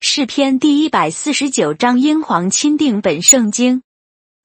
诗篇第一百四十九章：英皇钦定本圣经，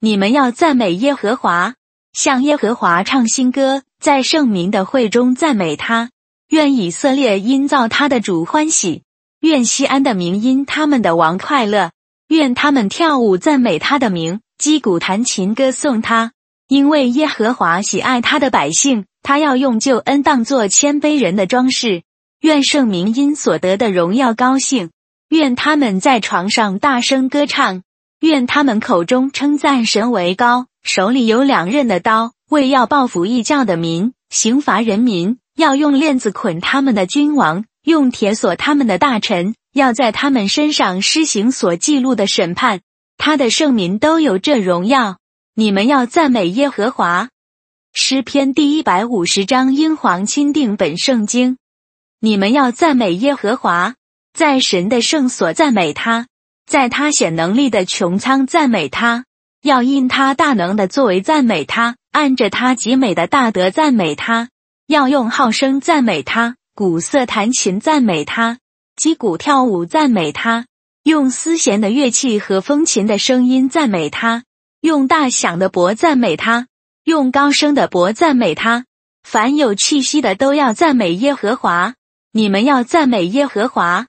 你们要赞美耶和华，向耶和华唱新歌，在圣民的会中赞美他。愿以色列因造他的主欢喜，愿西安的民因他们的王快乐。愿他们跳舞赞美他的名，击鼓弹琴歌颂他，因为耶和华喜爱他的百姓，他要用救恩当作谦卑人的装饰。愿圣民因所得的荣耀高兴。愿他们在床上大声歌唱，愿他们口中称赞神为高，手里有两刃的刀，为要报复异教的民，刑罚人民，要用链子捆他们的君王，用铁锁他们的大臣，要在他们身上施行所记录的审判。他的圣民都有这荣耀，你们要赞美耶和华。诗篇第一百五十章：英皇钦定本圣经，你们要赞美耶和华。在神的圣所赞美他，在他显能力的穹苍赞美他，要因他大能的作为赞美他，按着他极美的大德赞美他，要用号声赞美他，鼓瑟弹琴赞美他，击鼓跳舞赞美他，用丝弦的乐器和风琴的声音赞美他，用大响的钹赞美他，用高声的钹赞美他。凡有气息的都要赞美耶和华，你们要赞美耶和华。